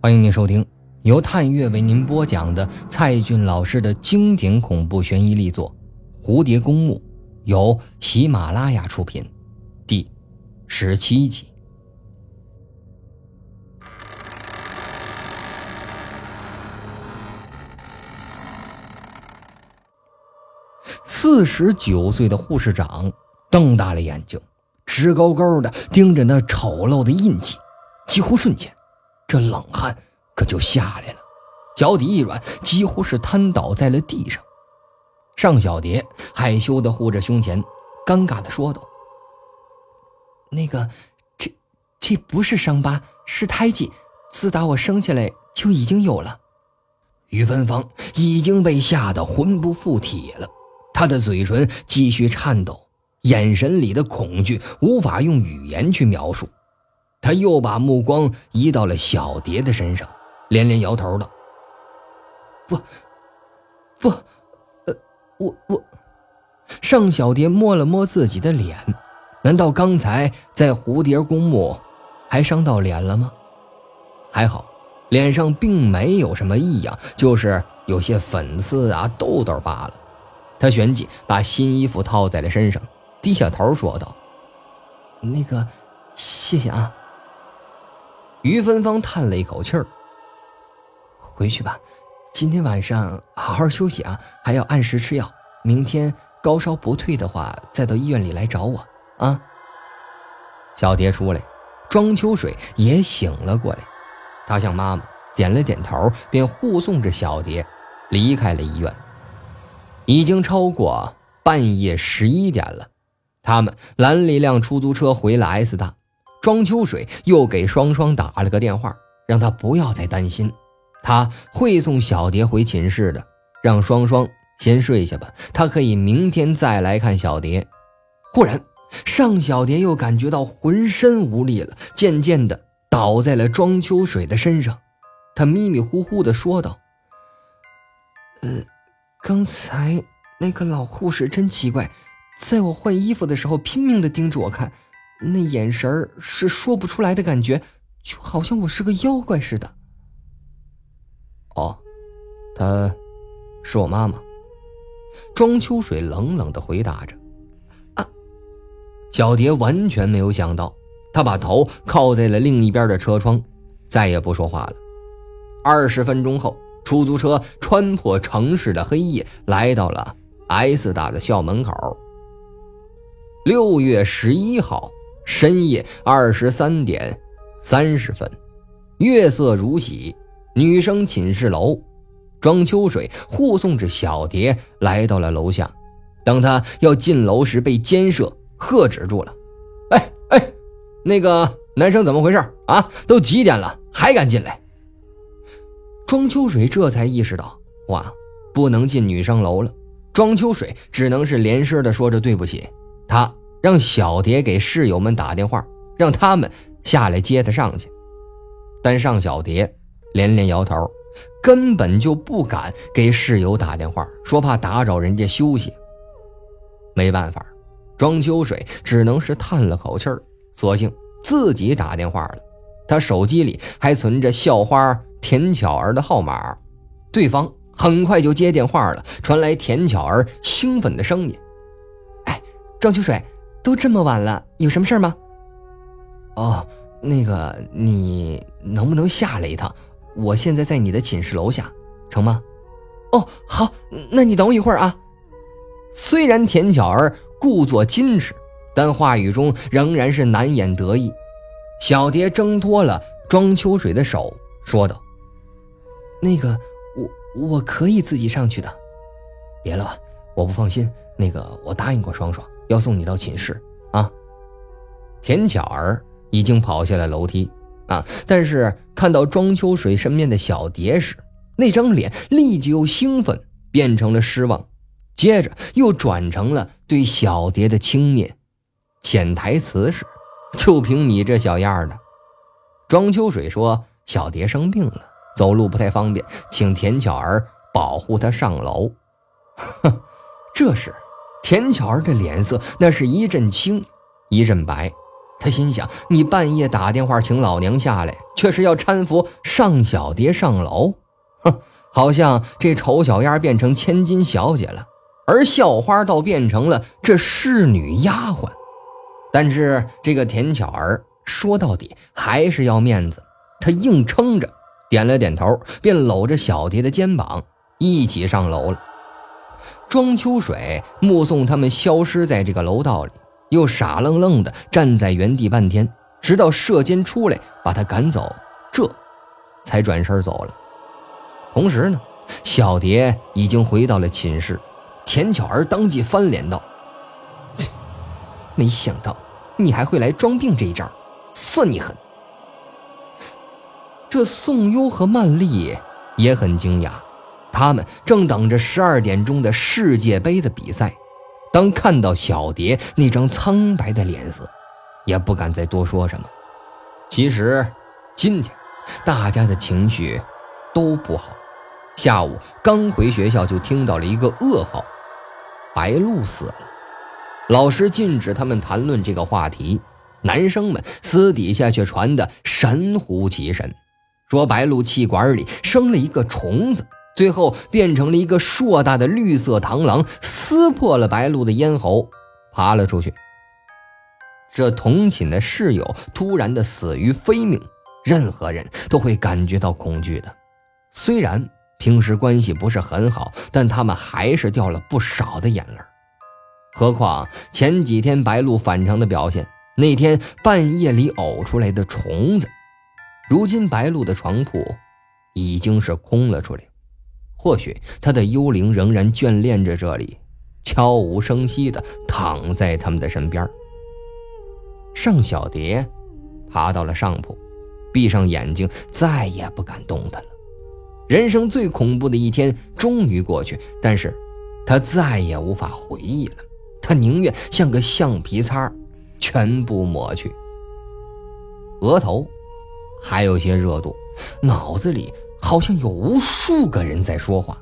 欢迎您收听由探月为您播讲的蔡骏老师的经典恐怖悬疑力作《蝴蝶公墓》，由喜马拉雅出品，第十七集。四十九岁的护士长瞪大了眼睛，直勾勾的盯着那丑陋的印记，几乎瞬间。这冷汗可就下来了，脚底一软，几乎是瘫倒在了地上。尚小蝶害羞的护着胸前，尴尬的说道：“那个，这这不是伤疤，是胎记，自打我生下来就已经有了。”于芬芳已经被吓得魂不附体了，她的嘴唇继续颤抖，眼神里的恐惧无法用语言去描述。他又把目光移到了小蝶的身上，连连摇头道：“不，不，呃，我我。”尚小蝶摸了摸自己的脸，难道刚才在蝴蝶公墓还伤到脸了吗？还好，脸上并没有什么异样，就是有些粉刺啊、痘痘罢了。他旋即把新衣服套在了身上，低下头说道：“那个，谢谢啊。”于芬芳叹了一口气儿：“回去吧，今天晚上好好休息啊，还要按时吃药。明天高烧不退的话，再到医院里来找我啊。”小蝶出来，庄秋水也醒了过来，他向妈妈点了点头，便护送着小蝶离开了医院。已经超过半夜十一点了，他们拦了一辆出租车回了 S 大。庄秋水又给双双打了个电话，让他不要再担心，他会送小蝶回寝室的，让双双先睡下吧，他可以明天再来看小蝶。忽然，尚小蝶又感觉到浑身无力了，渐渐的倒在了庄秋水的身上，他迷迷糊糊的说道：“呃，刚才那个老护士真奇怪，在我换衣服的时候拼命的盯着我看。”那眼神是说不出来的感觉，就好像我是个妖怪似的。哦，她，是我妈妈。庄秋水冷冷的回答着。啊，小蝶完全没有想到，她把头靠在了另一边的车窗，再也不说话了。二十分钟后，出租车穿破城市的黑夜，来到了 S 大的校门口。六月十一号。深夜二十三点三十分，月色如洗，女生寝室楼，庄秋水护送着小蝶来到了楼下。当他要进楼时，被监舍喝止住了。“哎哎，那个男生怎么回事啊？都几点了，还敢进来？”庄秋水这才意识到，哇，不能进女生楼了。庄秋水只能是连声的说着对不起。让小蝶给室友们打电话，让他们下来接她上去。但尚小蝶连连摇头，根本就不敢给室友打电话，说怕打扰人家休息。没办法，庄秋水只能是叹了口气儿，索性自己打电话了。他手机里还存着校花田巧儿的号码，对方很快就接电话了，传来田巧儿兴奋的声音：“哎，庄秋水。”都这么晚了，有什么事吗？哦，那个，你能不能下来一趟？我现在在你的寝室楼下，成吗？哦，好，那你等我一会儿啊。虽然田巧儿故作矜持，但话语中仍然是难掩得意。小蝶挣脱了庄秋水的手，说道：“那个，我我可以自己上去的。别了吧，我不放心。那个，我答应过双双。”要送你到寝室啊！田巧儿已经跑下了楼梯啊，但是看到庄秋水身边的小蝶时，那张脸立即由兴奋变成了失望，接着又转成了对小蝶的轻蔑。潜台词是：就凭你这小样的！庄秋水说：“小蝶生病了，走路不太方便，请田巧儿保护她上楼。”哼，这时。田巧儿的脸色那是一阵青，一阵白，他心想：你半夜打电话请老娘下来，却是要搀扶尚小蝶上楼，哼，好像这丑小鸭变成千金小姐了，而校花倒变成了这侍女丫鬟。但是这个田巧儿说到底还是要面子，她硬撑着，点了点头，便搂着小蝶的肩膀一起上楼了。庄秋水目送他们消失在这个楼道里。又傻愣愣的站在原地半天，直到舍监出来把他赶走，这才转身走了。同时呢，小蝶已经回到了寝室，田巧儿当即翻脸道：“没想到你还会来装病这一招，算你狠。”这宋优和曼丽也很惊讶，他们正等着十二点钟的世界杯的比赛。当看到小蝶那张苍白的脸色，也不敢再多说什么。其实，今天大家的情绪都不好。下午刚回学校，就听到了一个噩耗：白露死了。老师禁止他们谈论这个话题，男生们私底下却传得神乎其神，说白露气管里生了一个虫子。最后变成了一个硕大的绿色螳螂，撕破了白露的咽喉，爬了出去。这同寝的室友突然的死于非命，任何人都会感觉到恐惧的。虽然平时关系不是很好，但他们还是掉了不少的眼泪。何况前几天白露反常的表现，那天半夜里呕出来的虫子，如今白露的床铺已经是空了出来。或许他的幽灵仍然眷恋着这里，悄无声息地躺在他们的身边。尚小蝶爬到了上铺，闭上眼睛，再也不敢动弹了。人生最恐怖的一天终于过去，但是，他再也无法回忆了。他宁愿像个橡皮擦，全部抹去。额头还有些热度，脑子里。好像有无数个人在说话，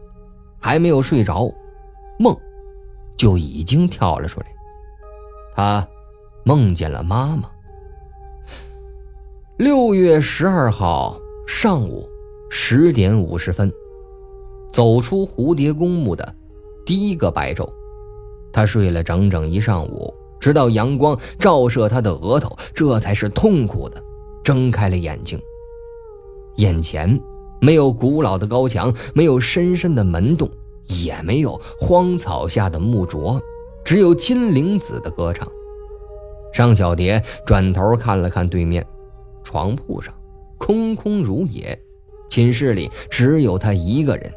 还没有睡着，梦就已经跳了出来。他梦见了妈妈。六月十二号上午十点五十分，走出蝴蝶公墓的第一个白昼，他睡了整整一上午，直到阳光照射他的额头，这才是痛苦的睁开了眼睛，眼前。没有古老的高墙，没有深深的门洞，也没有荒草下的木棁，只有金铃子的歌唱。尚小蝶转头看了看对面，床铺上空空如也，寝室里只有他一个人。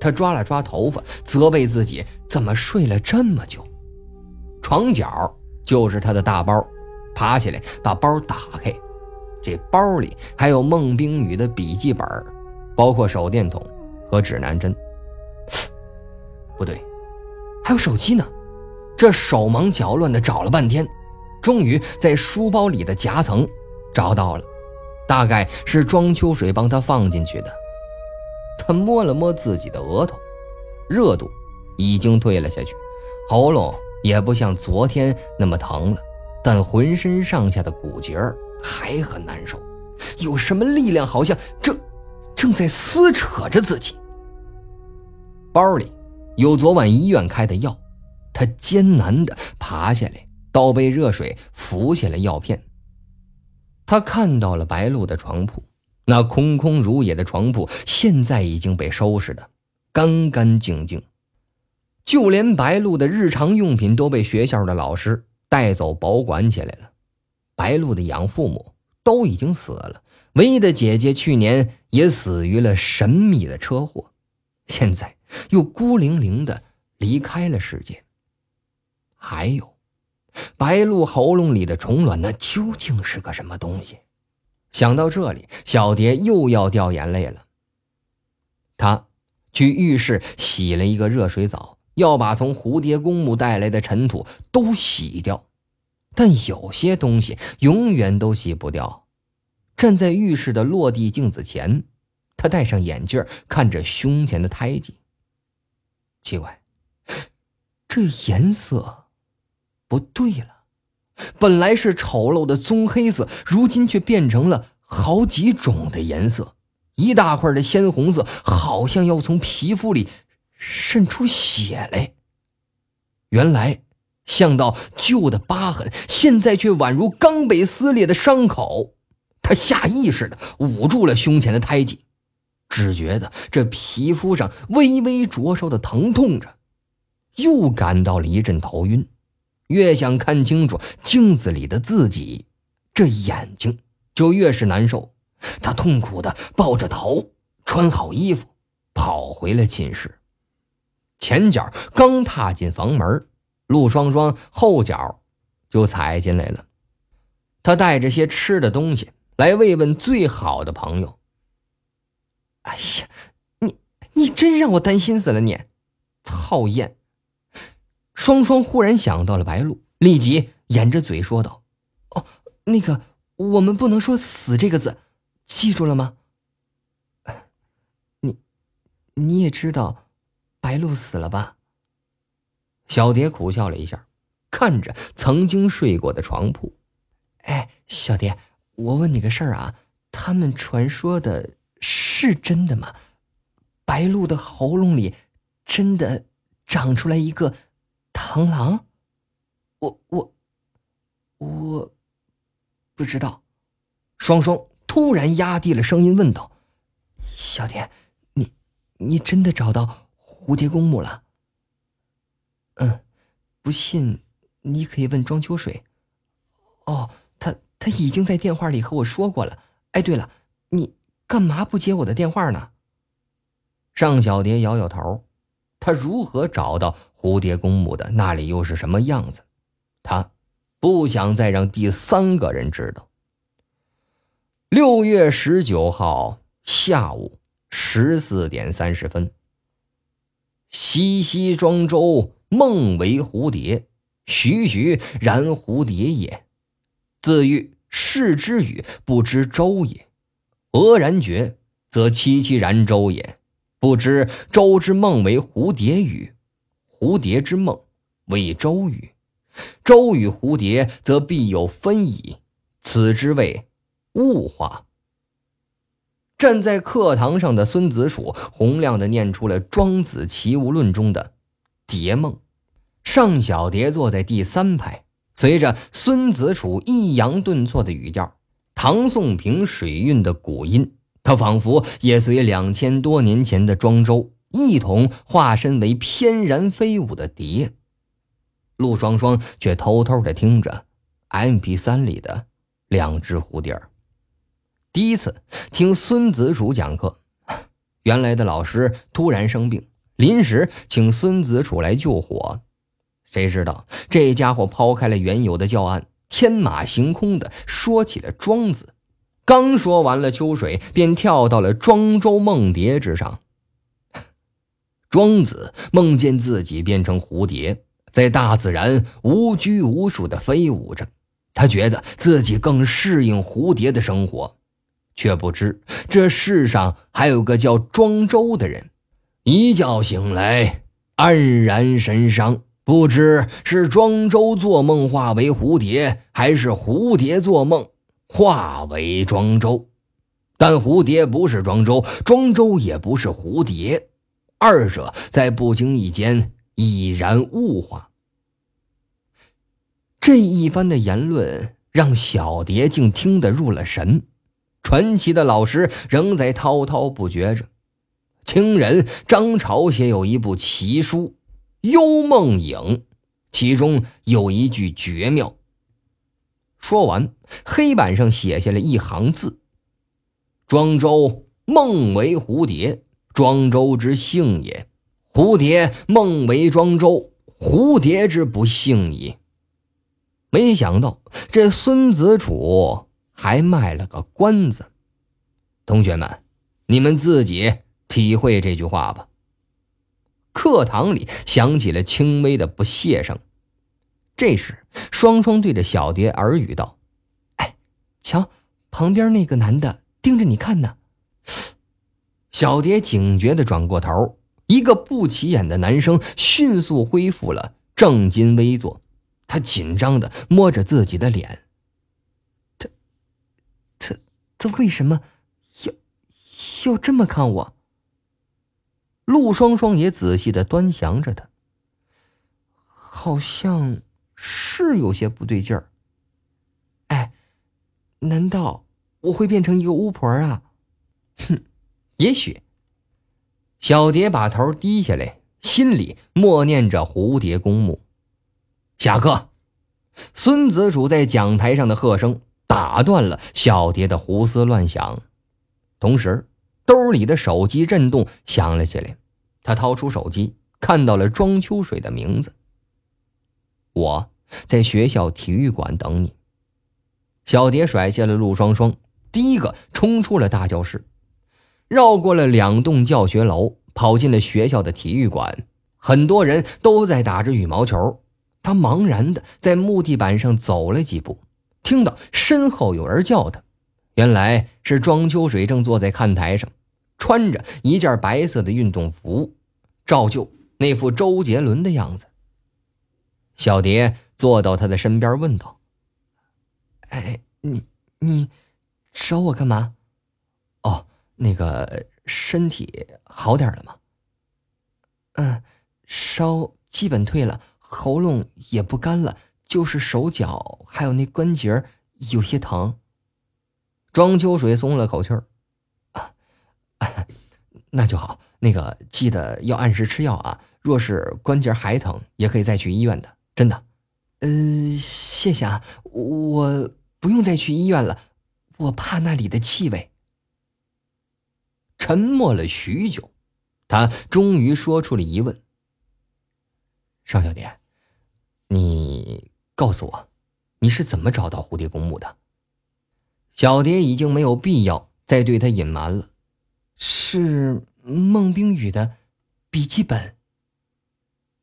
他抓了抓头发，责备自己怎么睡了这么久。床角就是他的大包，爬起来把包打开，这包里还有孟冰雨的笔记本。包括手电筒和指南针。不对，还有手机呢。这手忙脚乱的找了半天，终于在书包里的夹层找到了，大概是庄秋水帮他放进去的。他摸了摸自己的额头，热度已经退了下去，喉咙也不像昨天那么疼了，但浑身上下的骨节还很难受，有什么力量好像这。正在撕扯着自己。包里有昨晚医院开的药，他艰难的爬下来，倒杯热水，服下了药片。他看到了白露的床铺，那空空如也的床铺现在已经被收拾的干干净净，就连白露的日常用品都被学校的老师带走保管起来了。白露的养父母都已经死了。唯一的姐姐去年也死于了神秘的车祸，现在又孤零零的离开了世界。还有，白鹭喉咙里的虫卵，那究竟是个什么东西？想到这里，小蝶又要掉眼泪了。她去浴室洗了一个热水澡，要把从蝴蝶公墓带来的尘土都洗掉，但有些东西永远都洗不掉。站在浴室的落地镜子前，他戴上眼镜，看着胸前的胎记。奇怪，这颜色不对了，本来是丑陋的棕黑色，如今却变成了好几种的颜色，一大块的鲜红色，好像要从皮肤里渗出血来。原来像道旧的疤痕，现在却宛如刚被撕裂的伤口。他下意识的捂住了胸前的胎记，只觉得这皮肤上微微灼烧的疼痛着，又感到了一阵头晕。越想看清楚镜子里的自己，这眼睛就越是难受。他痛苦的抱着头，穿好衣服，跑回了寝室。前脚刚踏进房门，陆双双后脚就踩进来了。他带着些吃的东西来慰问最好的朋友。哎呀，你你真让我担心死了！你，讨厌。双双忽然想到了白露，立即掩着嘴说道：“哦，那个，我们不能说‘死’这个字，记住了吗？你，你也知道，白露死了吧？”小蝶苦笑了一下，看着曾经睡过的床铺，“哎，小蝶，我问你个事儿啊，他们传说的是真的吗？白鹭的喉咙里真的长出来一个？”螳螂，我我我不知道。双双突然压低了声音问道：“小蝶，你你真的找到蝴蝶公墓了？”“嗯，不信你可以问庄秋水。”“哦，他已经在电话里和我说过了。”“哎，对了，你干嘛不接我的电话呢？”尚小蝶摇摇头。他如何找到蝴蝶公墓的？那里又是什么样子？他不想再让第三个人知道。六月十九号下午十四点三十分，西溪庄周梦为蝴蝶，徐徐然蝴蝶也。自喻视之语，不知周也；俄然觉，则凄凄然周也。不知周之梦为蝴蝶语，蝴蝶之梦为周语。周与蝴蝶，则必有分矣。此之谓物化。站在课堂上的孙子楚洪亮的念出了《庄子·齐物论》中的“蝶梦”。尚小蝶坐在第三排，随着孙子楚抑扬顿挫的语调，唐宋平水韵的古音。他仿佛也随两千多年前的庄周一同化身为翩然飞舞的蝶。陆双双却偷偷的听着 M P 三里的两只蝴蝶。第一次听孙子楚讲课，原来的老师突然生病，临时请孙子楚来救火。谁知道这家伙抛开了原有的教案，天马行空的说起了庄子。刚说完了秋水，便跳到了庄周梦蝶之上。庄子梦见自己变成蝴蝶，在大自然无拘无束的飞舞着，他觉得自己更适应蝴蝶的生活，却不知这世上还有个叫庄周的人。一觉醒来，黯然神伤，不知是庄周做梦化为蝴蝶，还是蝴蝶做梦。化为庄周，但蝴蝶不是庄周，庄周也不是蝴蝶，二者在不经意间已然物化。这一番的言论让小蝶竟听得入了神。传奇的老师仍在滔滔不绝着。清人张潮写有一部奇书《幽梦影》，其中有一句绝妙。说完，黑板上写下了一行字：“庄周梦为蝴蝶，庄周之幸也；蝴蝶梦为庄周，蝴蝶之不幸矣。”没想到这孙子楚还卖了个关子。同学们，你们自己体会这句话吧。课堂里响起了轻微的不屑声。这时，双双对着小蝶耳语道：“哎，瞧，旁边那个男的盯着你看呢。”小蝶警觉的转过头，一个不起眼的男生迅速恢复了正襟危坐，他紧张的摸着自己的脸。他，他，他为什么要要这么看我？陆双双也仔细的端详着他，好像是有些不对劲儿。哎，难道我会变成一个巫婆啊？哼，也许。小蝶把头低下来，心里默念着蝴蝶公墓。下课。孙子主在讲台上的喝声打断了小蝶的胡思乱想，同时。兜里的手机震动响了起来，他掏出手机，看到了庄秋水的名字。我在学校体育馆等你。小蝶甩下了陆双双，第一个冲出了大教室，绕过了两栋教学楼，跑进了学校的体育馆。很多人都在打着羽毛球。他茫然的在木地板上走了几步，听到身后有人叫他。原来是庄秋水正坐在看台上，穿着一件白色的运动服，照旧那副周杰伦的样子。小蝶坐到他的身边，问道：“哎，你你找我干嘛？哦，那个身体好点了吗？嗯，烧基本退了，喉咙也不干了，就是手脚还有那关节有些疼。”庄秋水松了口气儿，啊，那就好。那个记得要按时吃药啊。若是关节还疼，也可以再去医院的。真的，呃，谢谢啊，我不用再去医院了，我怕那里的气味。沉默了许久，他终于说出了疑问：“尚小蝶，你告诉我，你是怎么找到蝴蝶公墓的？”小蝶已经没有必要再对他隐瞒了，是孟冰雨的笔记本。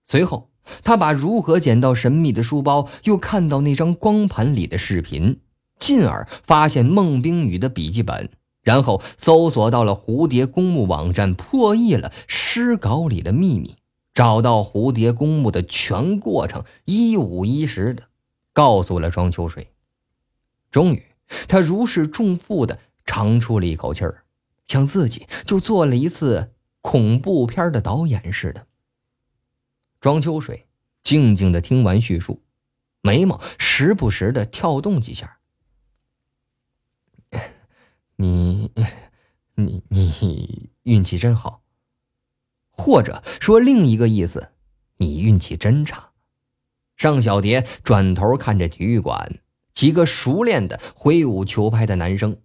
随后，他把如何捡到神秘的书包，又看到那张光盘里的视频，进而发现孟冰雨的笔记本，然后搜索到了蝴蝶公墓网站，破译了诗稿里的秘密，找到蝴蝶公墓的全过程，一五一十的告诉了庄秋水。终于。他如释重负的长出了一口气儿，像自己就做了一次恐怖片的导演似的。庄秋水静静的听完叙述，眉毛时不时的跳动几下。你，你，你运气真好，或者说另一个意思，你运气真差。尚小蝶转头看着体育馆。几个熟练的挥舞球拍的男生，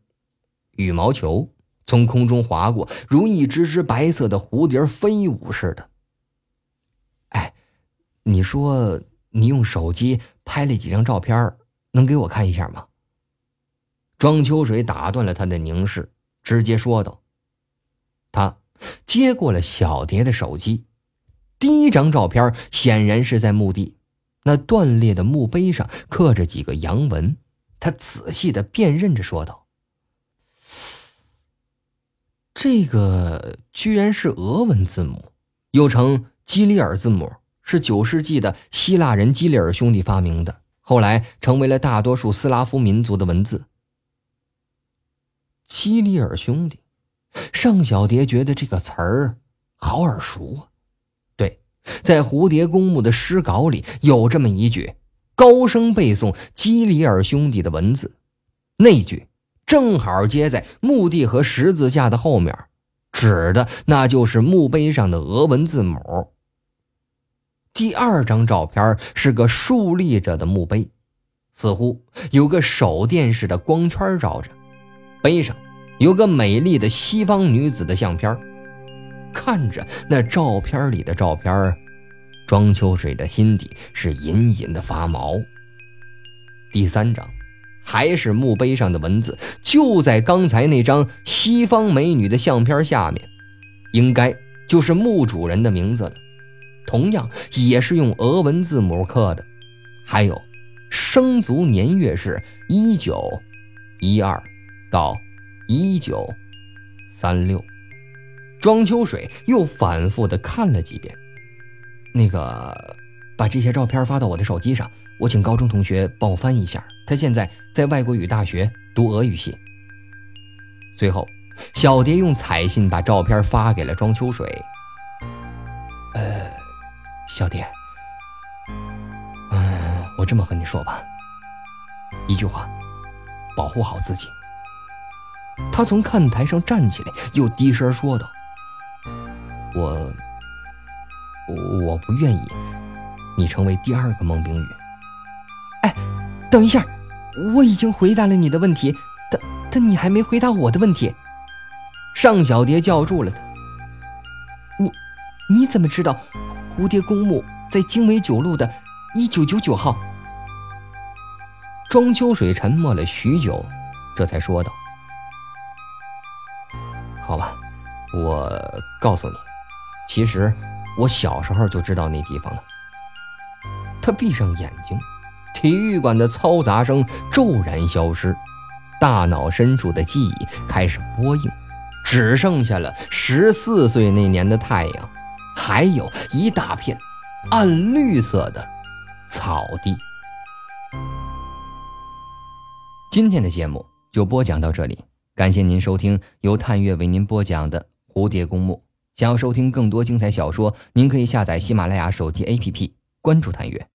羽毛球从空中划过，如一只只白色的蝴蝶飞舞似的。哎，你说你用手机拍了几张照片，能给我看一下吗？庄秋水打断了他的凝视，直接说道：“他接过了小蝶的手机，第一张照片显然是在墓地。”那断裂的墓碑上刻着几个洋文，他仔细的辨认着，说道：“这个居然是俄文字母，又称基里尔字母，是九世纪的希腊人基里尔兄弟发明的，后来成为了大多数斯拉夫民族的文字。”基里尔兄弟，尚小蝶觉得这个词儿好耳熟啊。在蝴蝶公墓的诗稿里有这么一句，高声背诵基里尔兄弟的文字，那句正好接在墓地和十字架的后面，指的那就是墓碑上的俄文字母。第二张照片是个竖立着的墓碑，似乎有个手电似的光圈照着，碑上有个美丽的西方女子的相片。看着那照片里的照片，庄秋水的心底是隐隐的发毛。第三张，还是墓碑上的文字，就在刚才那张西方美女的相片下面，应该就是墓主人的名字了，同样也是用俄文字母刻的，还有生卒年月是一九一二到一九三六。庄秋水又反复的看了几遍，那个把这些照片发到我的手机上，我请高中同学帮我翻一下。他现在在外国语大学读俄语系。随后，小蝶用彩信把照片发给了庄秋水。呃，小蝶，嗯，我这么和你说吧，一句话，保护好自己。他从看台上站起来，又低声说道：“我，我不愿意你成为第二个孟冰雨。”哎，等一下，我已经回答了你的问题。但但你还没回答我的问题，尚小蝶叫住了他。你你怎么知道蝴蝶公墓在经纬九路的一九九九号？庄秋水沉默了许久，这才说道：“好吧，我告诉你，其实我小时候就知道那地方了。”他闭上眼睛，体育馆的嘈杂声骤然消失。大脑深处的记忆开始播映，只剩下了十四岁那年的太阳，还有一大片暗绿色的草地。今天的节目就播讲到这里，感谢您收听由探月为您播讲的《蝴蝶公墓》。想要收听更多精彩小说，您可以下载喜马拉雅手机 APP，关注探月。